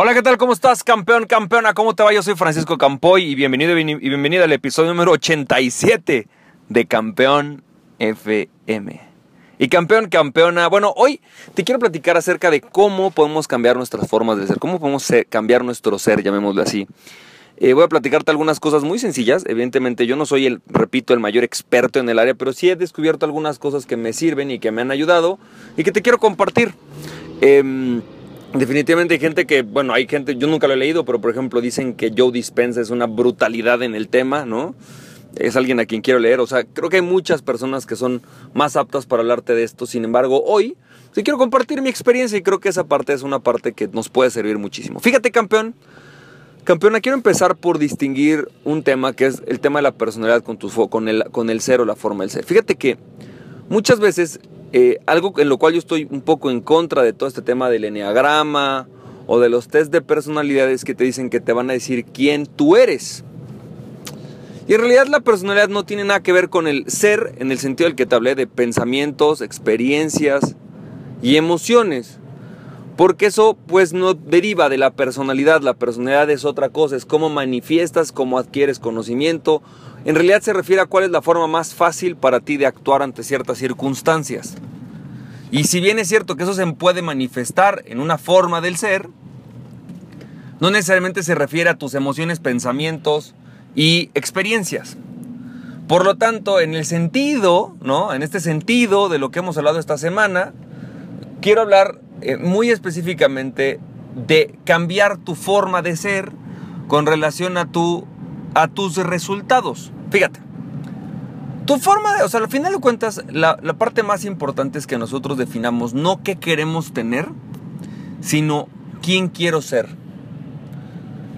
Hola, ¿qué tal? ¿Cómo estás, campeón, campeona? ¿Cómo te va? Yo soy Francisco Campoy y bienvenido y bienvenida al episodio número 87 de Campeón FM. Y campeón, campeona, bueno, hoy te quiero platicar acerca de cómo podemos cambiar nuestras formas de ser, cómo podemos cambiar nuestro ser, llamémoslo así. Eh, voy a platicarte algunas cosas muy sencillas. Evidentemente yo no soy el, repito, el mayor experto en el área, pero sí he descubierto algunas cosas que me sirven y que me han ayudado y que te quiero compartir. Eh, Definitivamente hay gente que, bueno, hay gente, yo nunca lo he leído, pero por ejemplo dicen que Joe Dispenza es una brutalidad en el tema, ¿no? Es alguien a quien quiero leer, o sea, creo que hay muchas personas que son más aptas para hablarte de esto, sin embargo, hoy sí quiero compartir mi experiencia y creo que esa parte es una parte que nos puede servir muchísimo. Fíjate, campeón, campeona, quiero empezar por distinguir un tema que es el tema de la personalidad con, tu, con, el, con el ser o la forma del ser. Fíjate que muchas veces eh, algo en lo cual yo estoy un poco en contra de todo este tema del enneagrama o de los test de personalidades que te dicen que te van a decir quién tú eres. Y en realidad la personalidad no tiene nada que ver con el ser en el sentido del que te hablé de pensamientos, experiencias y emociones. Porque eso pues no deriva de la personalidad, la personalidad es otra cosa, es cómo manifiestas, cómo adquieres conocimiento. En realidad se refiere a cuál es la forma más fácil para ti de actuar ante ciertas circunstancias. Y si bien es cierto que eso se puede manifestar en una forma del ser, no necesariamente se refiere a tus emociones, pensamientos y experiencias. Por lo tanto, en el sentido, ¿no? En este sentido de lo que hemos hablado esta semana, quiero hablar eh, muy específicamente de cambiar tu forma de ser con relación a, tu, a tus resultados. Fíjate, tu forma de, o sea, al final de cuentas, la, parte más importante es que nosotros definamos no qué queremos tener, sino quién quiero ser.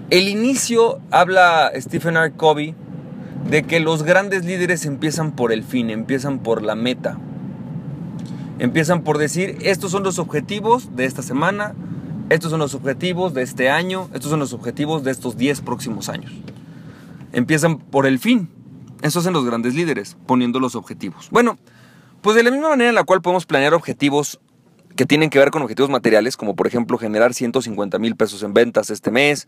El inicio habla Stephen R. Covey de que los grandes líderes empiezan por el fin, empiezan por la meta. Empiezan por decir, estos son los objetivos de esta semana, estos son los objetivos de este año, estos son los objetivos de estos 10 próximos años. Empiezan por el fin. Eso hacen los grandes líderes, poniendo los objetivos. Bueno, pues de la misma manera en la cual podemos planear objetivos que tienen que ver con objetivos materiales, como por ejemplo generar 150 mil pesos en ventas este mes,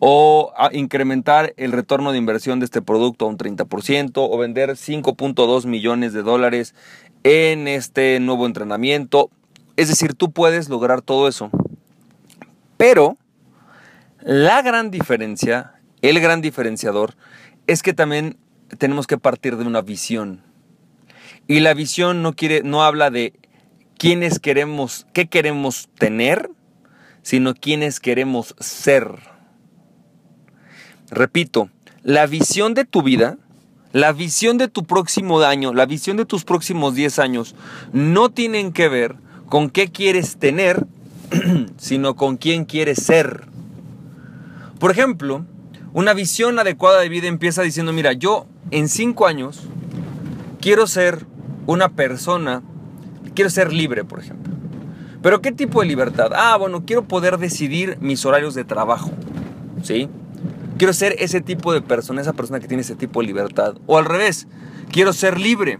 o incrementar el retorno de inversión de este producto a un 30%, o vender 5.2 millones de dólares en este nuevo entrenamiento. Es decir, tú puedes lograr todo eso. Pero la gran diferencia, el gran diferenciador, es que también tenemos que partir de una visión. Y la visión no quiere, no habla de quiénes queremos, qué queremos tener, sino quiénes queremos ser. Repito, la visión de tu vida la visión de tu próximo año, la visión de tus próximos 10 años, no tienen que ver con qué quieres tener, sino con quién quieres ser. Por ejemplo, una visión adecuada de vida empieza diciendo, mira, yo en 5 años quiero ser una persona, quiero ser libre, por ejemplo. Pero ¿qué tipo de libertad? Ah, bueno, quiero poder decidir mis horarios de trabajo. ¿Sí? Quiero ser ese tipo de persona, esa persona que tiene ese tipo de libertad. O al revés, quiero ser libre.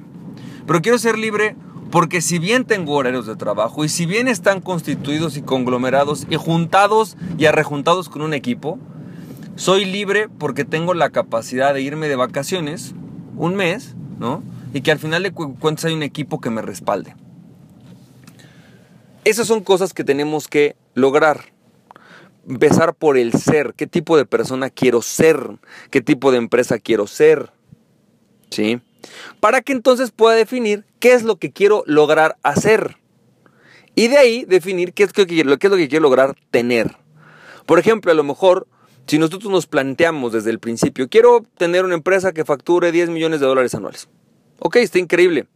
Pero quiero ser libre porque si bien tengo horarios de trabajo y si bien están constituidos y conglomerados y juntados y arrejuntados con un equipo, soy libre porque tengo la capacidad de irme de vacaciones un mes, ¿no? Y que al final de cuentas hay un equipo que me respalde. Esas son cosas que tenemos que lograr empezar por el ser, qué tipo de persona quiero ser, qué tipo de empresa quiero ser, ¿sí? Para que entonces pueda definir qué es lo que quiero lograr hacer. Y de ahí definir qué es, qué, qué es lo que quiero lograr tener. Por ejemplo, a lo mejor, si nosotros nos planteamos desde el principio, quiero tener una empresa que facture 10 millones de dólares anuales. Ok, está increíble.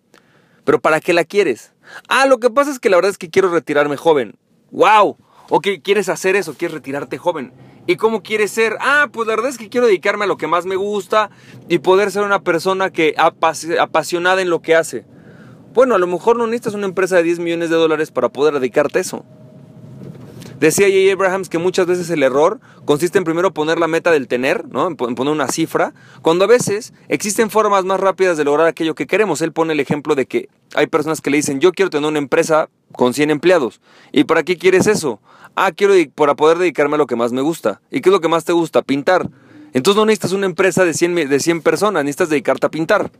Pero ¿para qué la quieres? Ah, lo que pasa es que la verdad es que quiero retirarme joven. ¡Wow! ¿O qué quieres hacer eso? ¿Quieres retirarte joven? ¿Y cómo quieres ser? Ah, pues la verdad es que quiero dedicarme a lo que más me gusta y poder ser una persona que apasionada en lo que hace. Bueno, a lo mejor no necesitas una empresa de 10 millones de dólares para poder dedicarte a eso. Decía J. Abrahams que muchas veces el error consiste en primero poner la meta del tener, ¿no? en poner una cifra, cuando a veces existen formas más rápidas de lograr aquello que queremos. Él pone el ejemplo de que hay personas que le dicen, yo quiero tener una empresa con 100 empleados. ¿Y para qué quieres eso? Ah, quiero para poder dedicarme a lo que más me gusta. ¿Y qué es lo que más te gusta? Pintar. Entonces no necesitas una empresa de 100, de 100 personas, necesitas dedicarte a pintar.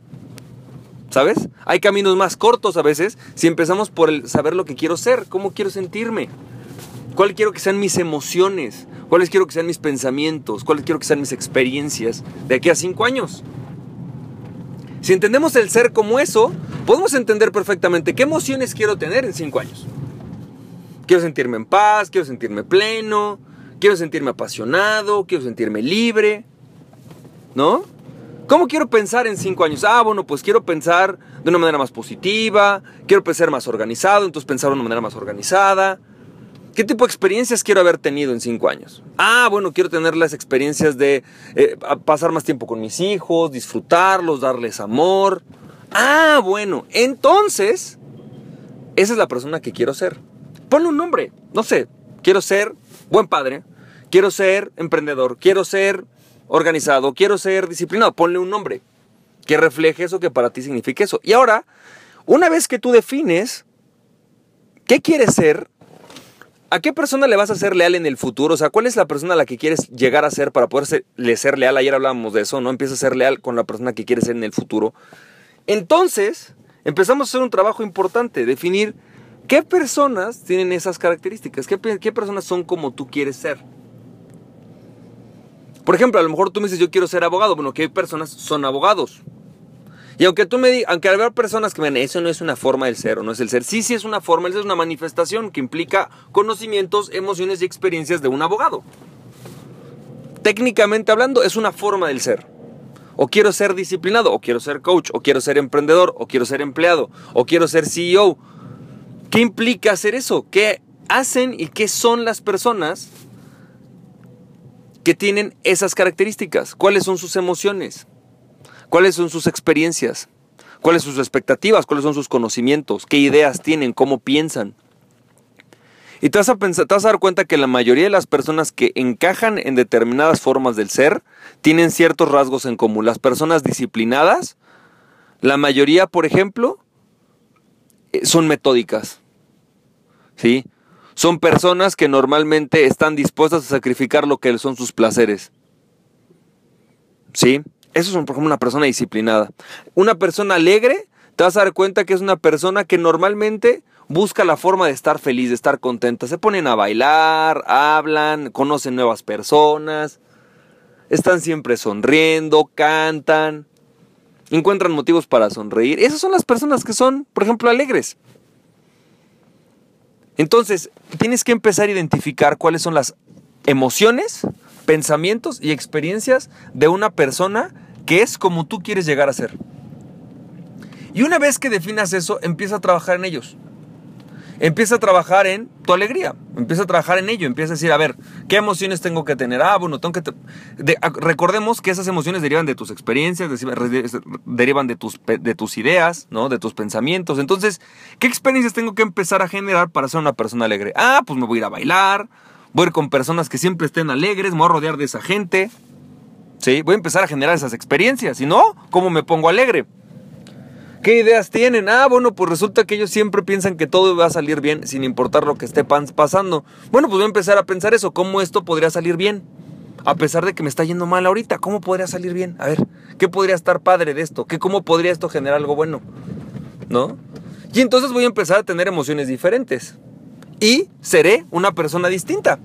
¿Sabes? Hay caminos más cortos a veces si empezamos por el saber lo que quiero ser, cómo quiero sentirme, cuáles quiero que sean mis emociones, cuáles quiero que sean mis pensamientos, cuáles quiero que sean mis experiencias de aquí a cinco años. Si entendemos el ser como eso, podemos entender perfectamente qué emociones quiero tener en cinco años. Quiero sentirme en paz, quiero sentirme pleno, quiero sentirme apasionado, quiero sentirme libre, ¿no? ¿Cómo quiero pensar en cinco años? Ah, bueno, pues quiero pensar de una manera más positiva, quiero ser más organizado, entonces pensar de una manera más organizada. ¿Qué tipo de experiencias quiero haber tenido en cinco años? Ah, bueno, quiero tener las experiencias de eh, pasar más tiempo con mis hijos, disfrutarlos, darles amor. Ah, bueno, entonces, esa es la persona que quiero ser. Ponle un nombre, no sé, quiero ser buen padre, quiero ser emprendedor, quiero ser organizado, quiero ser disciplinado, ponle un nombre que refleje eso, que para ti signifique eso. Y ahora, una vez que tú defines qué quieres ser, ¿a qué persona le vas a ser leal en el futuro? O sea, ¿cuál es la persona a la que quieres llegar a ser para poder ser, leal? Ayer hablábamos de eso, ¿no? Empieza a ser leal con la persona que quieres ser en el futuro. Entonces, empezamos a hacer un trabajo importante, definir qué personas tienen esas características, qué, qué personas son como tú quieres ser. Por ejemplo, a lo mejor tú me dices, yo quiero ser abogado. Bueno, ¿qué personas son abogados? Y aunque tú me digas, aunque haya personas que me digan, eso no es una forma del ser o no es el ser, sí, sí es una forma, es una manifestación que implica conocimientos, emociones y experiencias de un abogado. Técnicamente hablando, es una forma del ser. O quiero ser disciplinado, o quiero ser coach, o quiero ser emprendedor, o quiero ser empleado, o quiero ser CEO. ¿Qué implica hacer eso? ¿Qué hacen y qué son las personas que tienen esas características. ¿Cuáles son sus emociones? ¿Cuáles son sus experiencias? ¿Cuáles son sus expectativas? ¿Cuáles son sus conocimientos? ¿Qué ideas tienen? ¿Cómo piensan? Y te vas, a te vas a dar cuenta que la mayoría de las personas que encajan en determinadas formas del ser tienen ciertos rasgos en común. Las personas disciplinadas, la mayoría, por ejemplo, eh, son metódicas. ¿Sí? son personas que normalmente están dispuestas a sacrificar lo que son sus placeres. ¿Sí? Eso es, por ejemplo, una persona disciplinada. Una persona alegre, te vas a dar cuenta que es una persona que normalmente busca la forma de estar feliz, de estar contenta. Se ponen a bailar, hablan, conocen nuevas personas, están siempre sonriendo, cantan, encuentran motivos para sonreír. Esas son las personas que son, por ejemplo, alegres. Entonces, tienes que empezar a identificar cuáles son las emociones, pensamientos y experiencias de una persona que es como tú quieres llegar a ser. Y una vez que definas eso, empieza a trabajar en ellos. Empieza a trabajar en tu alegría, empieza a trabajar en ello, empieza a decir, a ver, ¿qué emociones tengo que tener? Ah, bueno, tengo que... recordemos que esas emociones derivan de tus experiencias, derivan de tus, de tus ideas, ¿no? De tus pensamientos. Entonces, ¿qué experiencias tengo que empezar a generar para ser una persona alegre? Ah, pues me voy a ir a bailar, voy a ir con personas que siempre estén alegres, me voy a rodear de esa gente, ¿sí? Voy a empezar a generar esas experiencias, si no, ¿cómo me pongo alegre? ¿Qué ideas tienen? Ah, bueno, pues resulta que ellos siempre piensan que todo va a salir bien sin importar lo que esté pasando. Bueno, pues voy a empezar a pensar eso, cómo esto podría salir bien. A pesar de que me está yendo mal ahorita, ¿cómo podría salir bien? A ver, ¿qué podría estar padre de esto? ¿Qué, ¿Cómo podría esto generar algo bueno? ¿No? Y entonces voy a empezar a tener emociones diferentes. Y seré una persona distinta.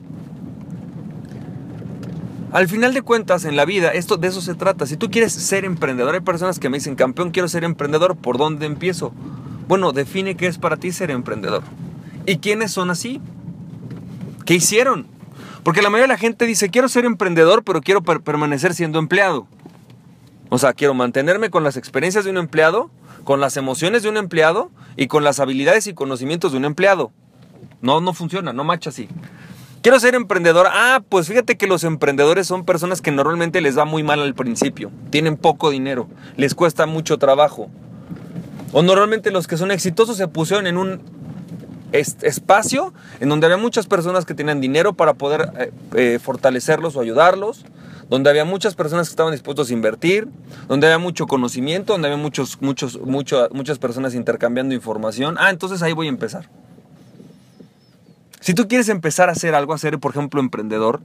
Al final de cuentas, en la vida, esto de eso se trata. Si tú quieres ser emprendedor, hay personas que me dicen, campeón, quiero ser emprendedor, ¿por dónde empiezo? Bueno, define qué es para ti ser emprendedor. ¿Y quiénes son así? ¿Qué hicieron? Porque la mayoría de la gente dice, quiero ser emprendedor, pero quiero permanecer siendo empleado. O sea, quiero mantenerme con las experiencias de un empleado, con las emociones de un empleado y con las habilidades y conocimientos de un empleado. No, no funciona, no macha así. Quiero ser emprendedor. Ah, pues fíjate que los emprendedores son personas que normalmente les va muy mal al principio. Tienen poco dinero, les cuesta mucho trabajo. O normalmente los que son exitosos se pusieron en un espacio en donde había muchas personas que tenían dinero para poder eh, eh, fortalecerlos o ayudarlos, donde había muchas personas que estaban dispuestos a invertir, donde había mucho conocimiento, donde había muchos, muchos, muchas personas intercambiando información. Ah, entonces ahí voy a empezar. Si tú quieres empezar a hacer algo, a ser, por ejemplo, emprendedor,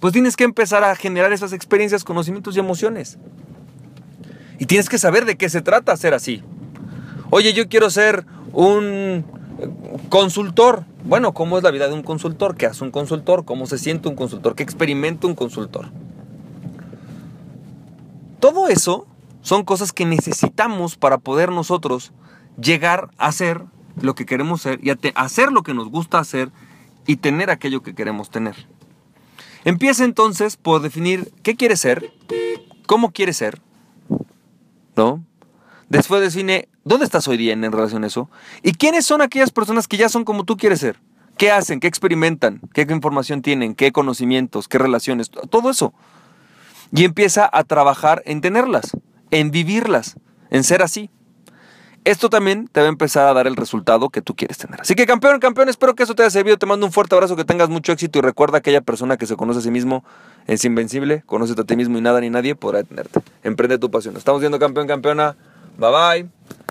pues tienes que empezar a generar esas experiencias, conocimientos y emociones. Y tienes que saber de qué se trata ser así. Oye, yo quiero ser un consultor. Bueno, ¿cómo es la vida de un consultor? ¿Qué hace un consultor? ¿Cómo se siente un consultor? ¿Qué experimenta un consultor? Todo eso son cosas que necesitamos para poder nosotros llegar a ser lo que queremos ser y hacer lo que nos gusta hacer y tener aquello que queremos tener. Empieza entonces por definir qué quieres ser, cómo quieres ser, ¿no? Después define dónde estás hoy día en relación a eso y quiénes son aquellas personas que ya son como tú quieres ser. ¿Qué hacen? ¿Qué experimentan? ¿Qué información tienen? ¿Qué conocimientos? ¿Qué relaciones? Todo eso. Y empieza a trabajar en tenerlas, en vivirlas, en ser así esto también te va a empezar a dar el resultado que tú quieres tener. Así que campeón, campeón, espero que eso te haya servido. Te mando un fuerte abrazo, que tengas mucho éxito y recuerda aquella persona que se conoce a sí mismo es invencible, conoce a ti mismo y nada ni nadie podrá detenerte. Emprende tu pasión. Estamos viendo campeón, campeona. Bye bye.